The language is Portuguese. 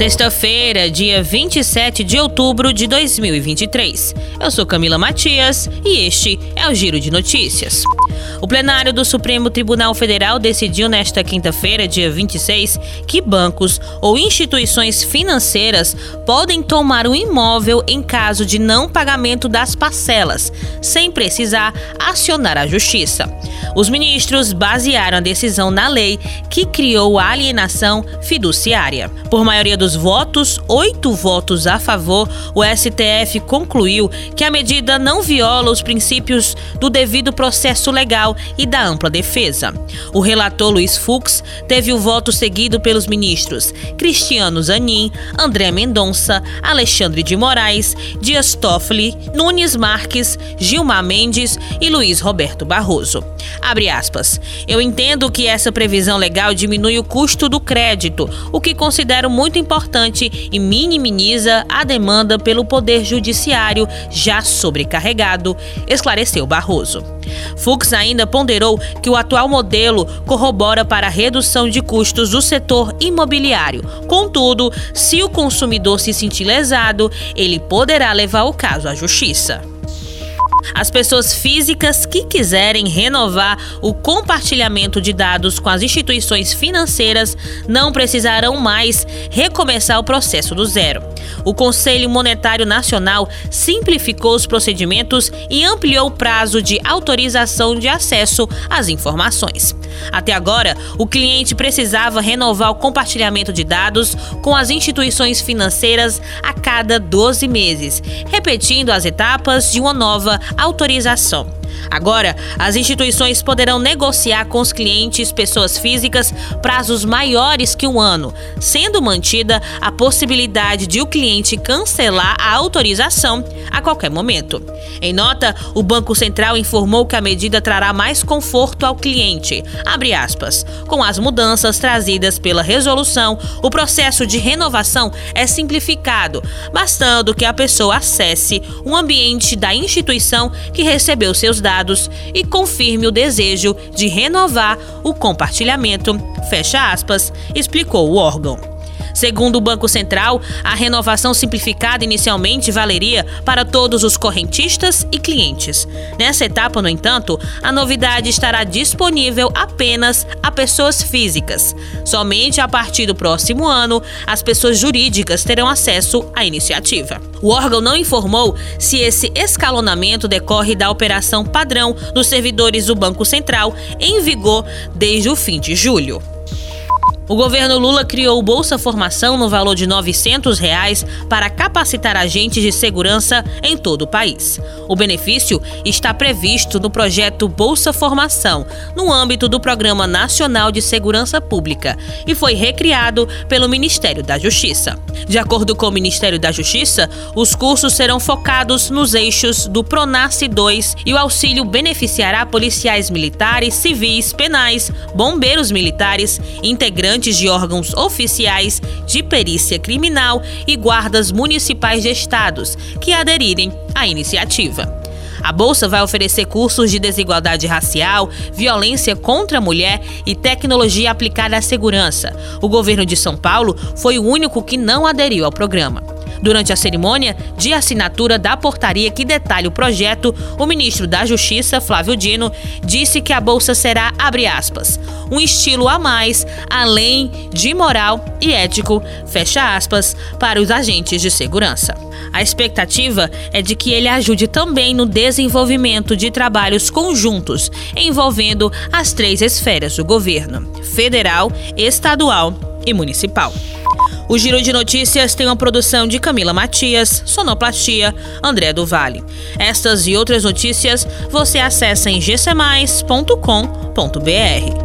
Sexta-feira, dia 27 de outubro de 2023. Eu sou Camila Matias e este é o Giro de Notícias. O plenário do Supremo Tribunal Federal decidiu nesta quinta-feira, dia 26, que bancos ou instituições financeiras podem tomar um imóvel em caso de não pagamento das parcelas, sem precisar acionar a justiça. Os ministros basearam a decisão na lei que criou a alienação fiduciária. Por maioria dos votos, oito votos a favor, o STF concluiu que a medida não viola os princípios do devido processo legal e da ampla defesa. O relator Luiz Fux teve o voto seguido pelos ministros Cristiano Zanin, André Mendonça, Alexandre de Moraes, Dias Toffoli, Nunes Marques, Gilmar Mendes e Luiz Roberto Barroso. Abre aspas. Eu entendo que essa previsão legal diminui o custo do crédito, o que considero muito importante e minimiza a demanda pelo poder judiciário já sobrecarregado, esclareceu Barroso. Fux ainda ponderou que o atual modelo corrobora para a redução de custos do setor imobiliário. Contudo, se o consumidor se sentir lesado, ele poderá levar o caso à justiça. As pessoas físicas que quiserem renovar o compartilhamento de dados com as instituições financeiras não precisarão mais recomeçar o processo do zero. O Conselho Monetário Nacional simplificou os procedimentos e ampliou o prazo de autorização de acesso às informações. Até agora, o cliente precisava renovar o compartilhamento de dados com as instituições financeiras a cada 12 meses, repetindo as etapas de uma nova autorização. Agora, as instituições poderão negociar com os clientes, pessoas físicas, prazos maiores que um ano, sendo mantida a possibilidade de o cliente cancelar a autorização a qualquer momento. Em nota, o Banco Central informou que a medida trará mais conforto ao cliente. Aspas, com as mudanças trazidas pela resolução, o processo de renovação é simplificado, bastando que a pessoa acesse um ambiente da instituição que recebeu seus dados e confirme o desejo de renovar o compartilhamento, fecha aspas, explicou o órgão. Segundo o Banco Central, a renovação simplificada inicialmente valeria para todos os correntistas e clientes. Nessa etapa, no entanto, a novidade estará disponível apenas a pessoas físicas. Somente a partir do próximo ano, as pessoas jurídicas terão acesso à iniciativa. O órgão não informou se esse escalonamento decorre da operação padrão dos servidores do Banco Central em vigor desde o fim de julho. O governo Lula criou o Bolsa Formação no valor de 900 reais para capacitar agentes de segurança em todo o país. O benefício está previsto no projeto Bolsa Formação, no âmbito do Programa Nacional de Segurança Pública, e foi recriado pelo Ministério da Justiça. De acordo com o Ministério da Justiça, os cursos serão focados nos eixos do Pronace 2 e o auxílio beneficiará policiais militares, civis, penais, bombeiros militares, integrantes de órgãos oficiais de perícia criminal e guardas municipais de estados que aderirem à iniciativa. A bolsa vai oferecer cursos de desigualdade racial, violência contra a mulher e tecnologia aplicada à segurança. O governo de São Paulo foi o único que não aderiu ao programa. Durante a cerimônia de assinatura da portaria que detalha o projeto, o ministro da Justiça, Flávio Dino, disse que a bolsa será, abre aspas, um estilo a mais, além de moral e ético, fecha aspas, para os agentes de segurança. A expectativa é de que ele ajude também no desenvolvimento de trabalhos conjuntos envolvendo as três esferas do governo: federal, estadual e municipal. O Giro de Notícias tem uma produção de Camila Matias, Sonoplastia, André do Vale. Estas e outras notícias você acessa em gcmais.com.br.